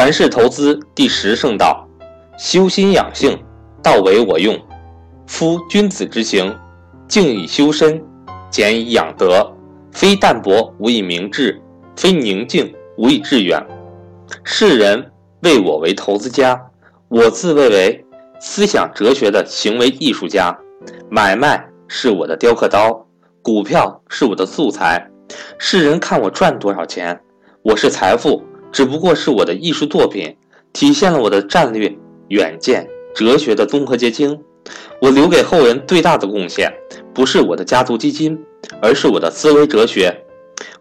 传世投资第十圣道：修心养性，道为我用。夫君子之行，静以修身，俭以养德。非淡泊无以明志，非宁静无以致远。世人谓我为投资家，我自谓为思想哲学的行为艺术家。买卖是我的雕刻刀，股票是我的素材。世人看我赚多少钱，我是财富。只不过是我的艺术作品，体现了我的战略远见、哲学的综合结晶。我留给后人最大的贡献，不是我的家族基金，而是我的思维哲学。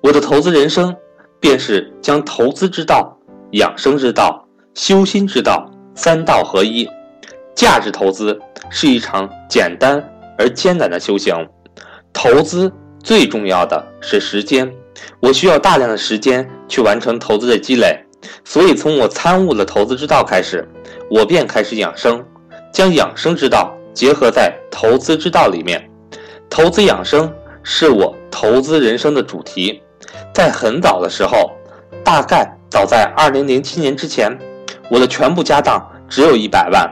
我的投资人生，便是将投资之道、养生之道、修心之道三道合一。价值投资是一场简单而艰难的修行。投资最重要的是时间。我需要大量的时间去完成投资的积累，所以从我参悟了投资之道开始，我便开始养生，将养生之道结合在投资之道里面。投资养生是我投资人生的主题。在很早的时候，大概早在二零零七年之前，我的全部家当只有一百万，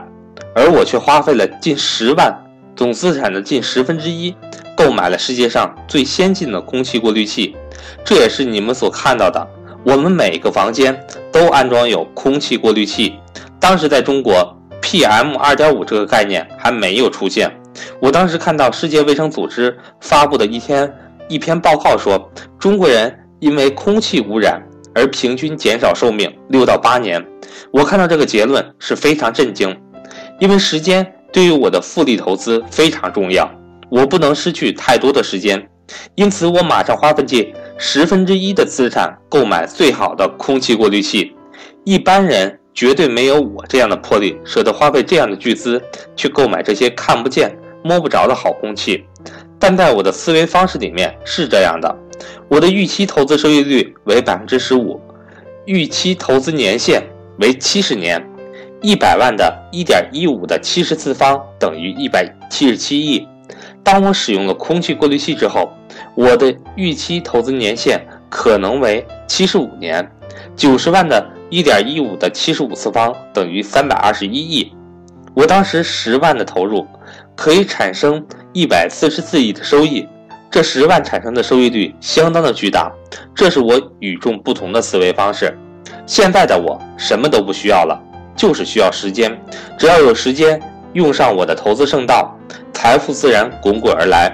而我却花费了近十万，总资产的近十分之一，购买了世界上最先进的空气过滤器。这也是你们所看到的。我们每个房间都安装有空气过滤器。当时在中国，PM 二点五这个概念还没有出现。我当时看到世界卫生组织发布的一篇一篇报告说，中国人因为空气污染而平均减少寿命六到八年。我看到这个结论是非常震惊，因为时间对于我的复利投资非常重要，我不能失去太多的时间。因此，我马上花费近十分之一的资产购买最好的空气过滤器。一般人绝对没有我这样的魄力，舍得花费这样的巨资去购买这些看不见、摸不着的好空气。但在我的思维方式里面是这样的：我的预期投资收益率为百分之十五，预期投资年限为七十年，一百万的一点一五的七十次方等于一百七十七亿。当我使用了空气过滤器之后，我的预期投资年限可能为七十五年，九十万的一点一五的七十五次方等于三百二十一亿。我当时十万的投入可以产生一百四十四亿的收益，这十万产生的收益率相当的巨大。这是我与众不同的思维方式。现在的我什么都不需要了，就是需要时间。只要有时间用上我的投资圣道，财富自然滚滚而来。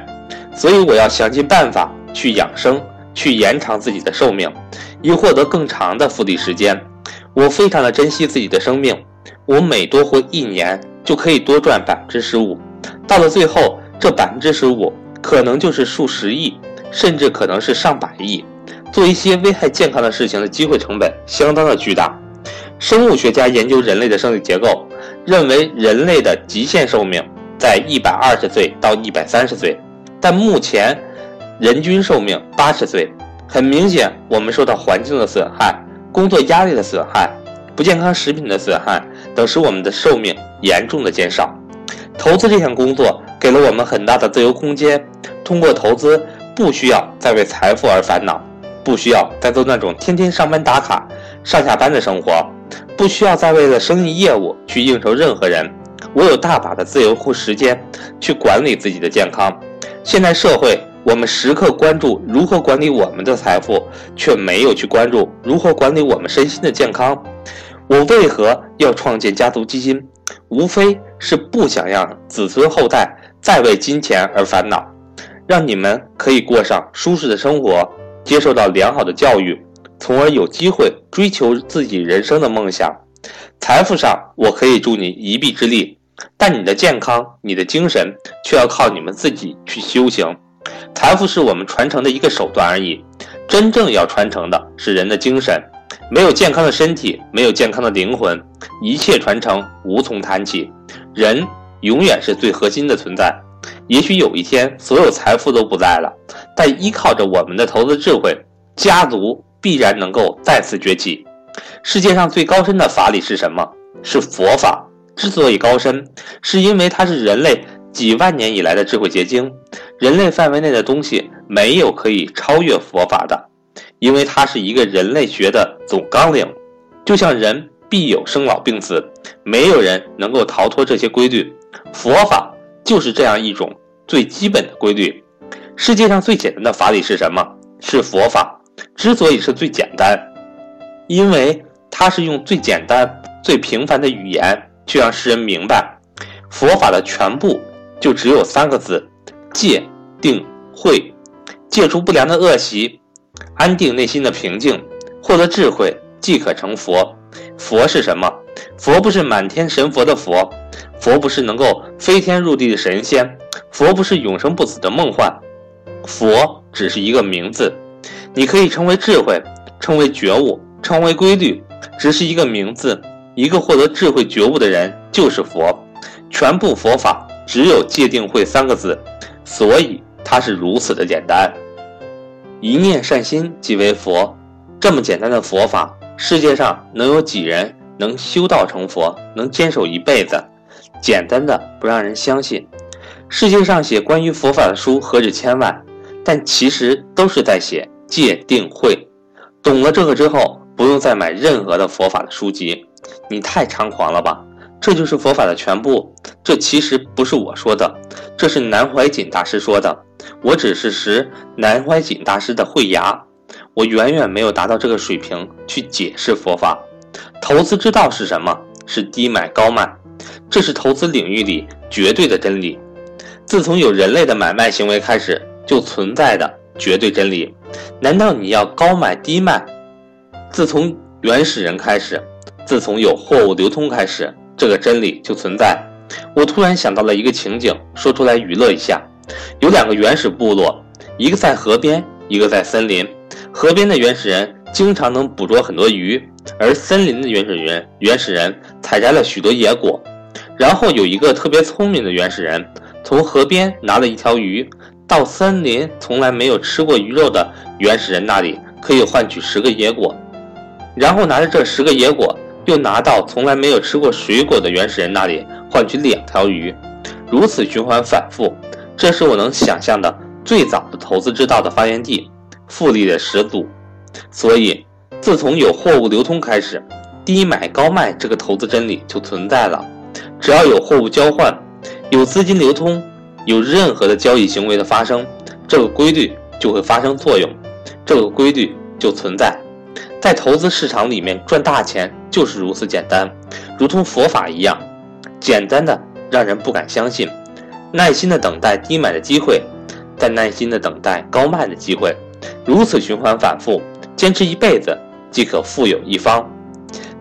所以我要想尽办法去养生，去延长自己的寿命，以获得更长的复利时间。我非常的珍惜自己的生命，我每多活一年就可以多赚百分之十五。到了最后，这百分之十五可能就是数十亿，甚至可能是上百亿。做一些危害健康的事情的机会成本相当的巨大。生物学家研究人类的生理结构，认为人类的极限寿命在一百二十岁到一百三十岁。但目前，人均寿命八十岁，很明显，我们受到环境的损害、工作压力的损害、不健康食品的损害等，使我们的寿命严重的减少。投资这项工作给了我们很大的自由空间，通过投资，不需要再为财富而烦恼，不需要再做那种天天上班打卡、上下班的生活，不需要再为了生意业务去应酬任何人。我有大把的自由和时间去管理自己的健康。现代社会，我们时刻关注如何管理我们的财富，却没有去关注如何管理我们身心的健康。我为何要创建家族基金？无非是不想让子孙后代再为金钱而烦恼，让你们可以过上舒适的生活，接受到良好的教育，从而有机会追求自己人生的梦想。财富上，我可以助你一臂之力。但你的健康、你的精神却要靠你们自己去修行。财富是我们传承的一个手段而已，真正要传承的是人的精神。没有健康的身体，没有健康的灵魂，一切传承无从谈起。人永远是最核心的存在。也许有一天，所有财富都不在了，但依靠着我们的投资智慧，家族必然能够再次崛起。世界上最高深的法理是什么？是佛法。之所以高深，是因为它是人类几万年以来的智慧结晶。人类范围内的东西没有可以超越佛法的，因为它是一个人类学的总纲领。就像人必有生老病死，没有人能够逃脱这些规律。佛法就是这样一种最基本的规律。世界上最简单的法理是什么？是佛法。之所以是最简单，因为它是用最简单、最平凡的语言去让世人明白，佛法的全部就只有三个字：戒、定、慧。戒除不良的恶习，安定内心的平静，获得智慧，即可成佛。佛是什么？佛不是满天神佛的佛，佛不是能够飞天入地的神仙，佛不是永生不死的梦幻，佛只是一个名字。你可以称为智慧，称为觉悟，称为规律，只是一个名字。一个获得智慧觉悟的人就是佛。全部佛法只有戒定慧三个字，所以它是如此的简单。一念善心即为佛，这么简单的佛法。世界上能有几人能修道成佛，能坚守一辈子？简单的不让人相信。世界上写关于佛法的书何止千万，但其实都是在写戒定慧。懂了这个之后，不用再买任何的佛法的书籍。你太猖狂了吧？这就是佛法的全部？这其实不是我说的，这是南怀瑾大师说的。我只是识南怀瑾大师的慧牙。我远远没有达到这个水平去解释佛法。投资之道是什么？是低买高卖，这是投资领域里绝对的真理。自从有人类的买卖行为开始，就存在的绝对真理。难道你要高买低卖？自从原始人开始，自从有货物流通开始，这个真理就存在。我突然想到了一个情景，说出来娱乐一下：有两个原始部落，一个在河边，一个在森林。河边的原始人经常能捕捉很多鱼，而森林的原始人原始人采摘了许多野果。然后有一个特别聪明的原始人，从河边拿了一条鱼，到森林从来没有吃过鱼肉的原始人那里，可以换取十个野果。然后拿着这十个野果，又拿到从来没有吃过水果的原始人那里，换取两条鱼。如此循环反复，这是我能想象的最早的投资之道的发源地。复利的始祖，所以自从有货物流通开始，低买高卖这个投资真理就存在了。只要有货物交换，有资金流通，有任何的交易行为的发生，这个规律就会发生作用，这个规律就存在。在投资市场里面赚大钱就是如此简单，如同佛法一样，简单的让人不敢相信。耐心的等待低买的机会，再耐心的等待高卖的机会。如此循环反复，坚持一辈子即可富有一方。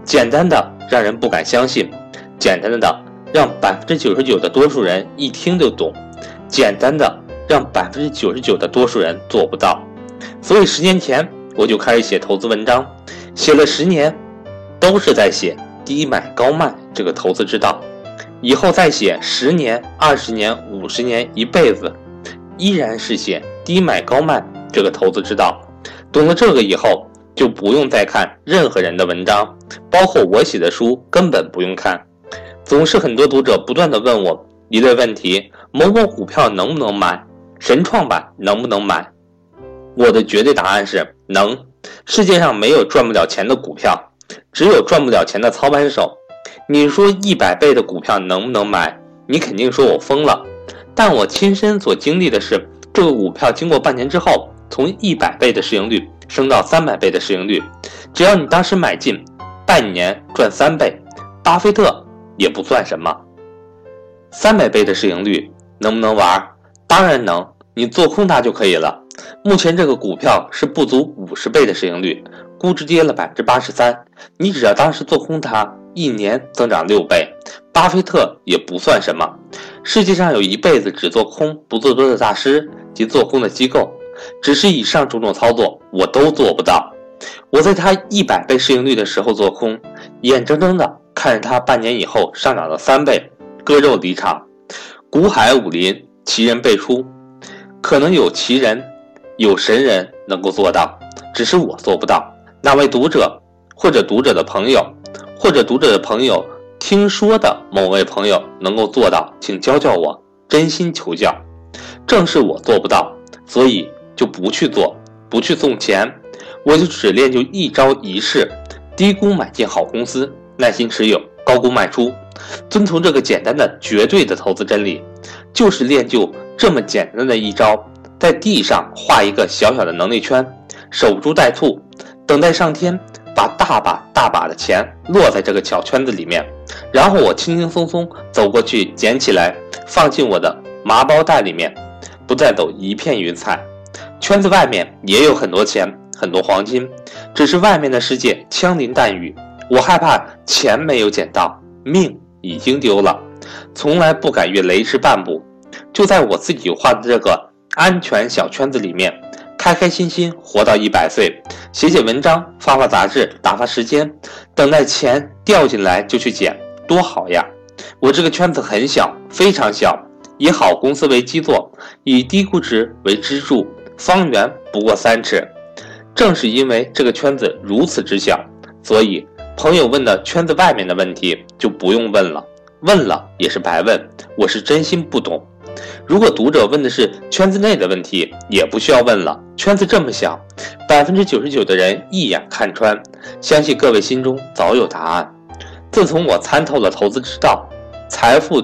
简单的让人不敢相信，简单的让百分之九十九的多数人一听就懂，简单的让百分之九十九的多数人做不到。所以十年前我就开始写投资文章，写了十年，都是在写低买高卖这个投资之道。以后再写十年、二十年、五十年、一辈子，依然是写低买高卖。这个投资之道，懂了这个以后，就不用再看任何人的文章，包括我写的书，根本不用看。总是很多读者不断的问我一类问题：某某股票能不能买？神创板能不能买？我的绝对答案是能。世界上没有赚不了钱的股票，只有赚不了钱的操盘手。你说一百倍的股票能不能买？你肯定说我疯了。但我亲身所经历的是，这个股票经过半年之后。从一百倍的市盈率升到三百倍的市盈率，只要你当时买进，半年赚三倍，巴菲特也不算什么。三百倍的市盈率能不能玩？当然能，你做空它就可以了。目前这个股票是不足五十倍的市盈率，估值跌了百分之八十三，你只要当时做空它，一年增长六倍，巴菲特也不算什么。世界上有一辈子只做空不做多的大师及做空的机构。只是以上种种操作，我都做不到。我在它一百倍市盈率的时候做空，眼睁睁的看着它半年以后上涨了三倍，割肉离场。股海武林，奇人辈出，可能有奇人，有神人能够做到，只是我做不到。那位读者，或者读者的朋友，或者读者的朋友听说的某位朋友能够做到，请教教我，真心求教。正是我做不到，所以。就不去做，不去送钱，我就只练就一招一式：低估买进好公司，耐心持有，高估卖出，遵从这个简单的绝对的投资真理，就是练就这么简单的一招：在地上画一个小小的能力圈，守株待兔，等待上天把大把大把的钱落在这个小圈子里面，然后我轻轻松松走过去捡起来，放进我的麻包袋里面，不再走一片云彩。圈子外面也有很多钱，很多黄金，只是外面的世界枪林弹雨。我害怕钱没有捡到，命已经丢了，从来不敢越雷池半步。就在我自己画的这个安全小圈子里面，开开心心活到一百岁，写写文章，发发杂志，打发时间，等待钱掉进来就去捡，多好呀！我这个圈子很小，非常小，以好公司为基座，以低估值为支柱，方圆不过三尺。正是因为这个圈子如此之小，所以。朋友问的圈子外面的问题就不用问了，问了也是白问。我是真心不懂。如果读者问的是圈子内的问题，也不需要问了。圈子这么小，百分之九十九的人一眼看穿，相信各位心中早有答案。自从我参透了投资之道，财富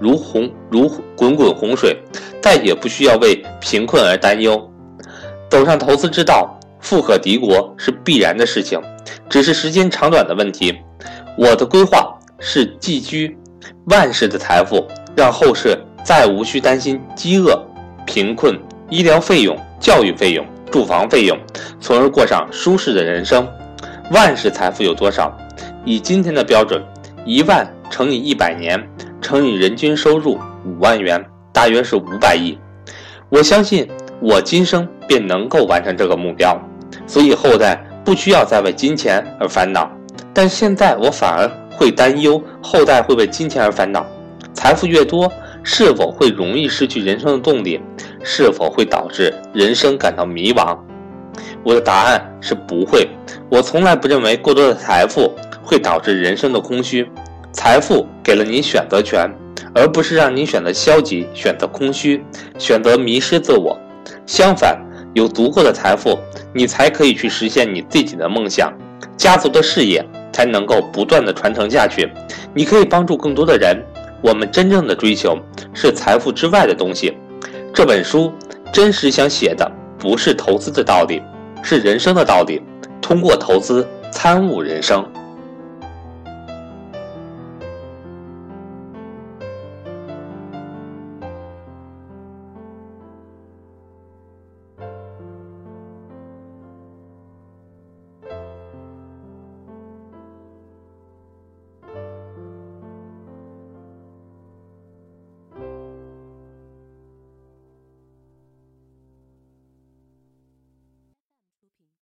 如洪如滚滚洪水，再也不需要为贫困而担忧。走上投资之道，富可敌国是必然的事情。只是时间长短的问题。我的规划是寄居万世的财富，让后世再无需担心饥饿、贫困、医疗费用、教育费用、住房费用，从而过上舒适的人生。万世财富有多少？以今天的标准，一万乘以一百年乘以人均收入五万元，大约是五百亿。我相信我今生便能够完成这个目标，所以后代。不需要再为金钱而烦恼，但现在我反而会担忧后代会为金钱而烦恼。财富越多，是否会容易失去人生的动力？是否会导致人生感到迷茫？我的答案是不会。我从来不认为过多的财富会导致人生的空虚。财富给了你选择权，而不是让你选择消极、选择空虚、选择迷失自我。相反。有足够的财富，你才可以去实现你自己的梦想，家族的事业才能够不断的传承下去。你可以帮助更多的人。我们真正的追求是财富之外的东西。这本书真实想写的不是投资的道理，是人生的道理。通过投资参悟人生。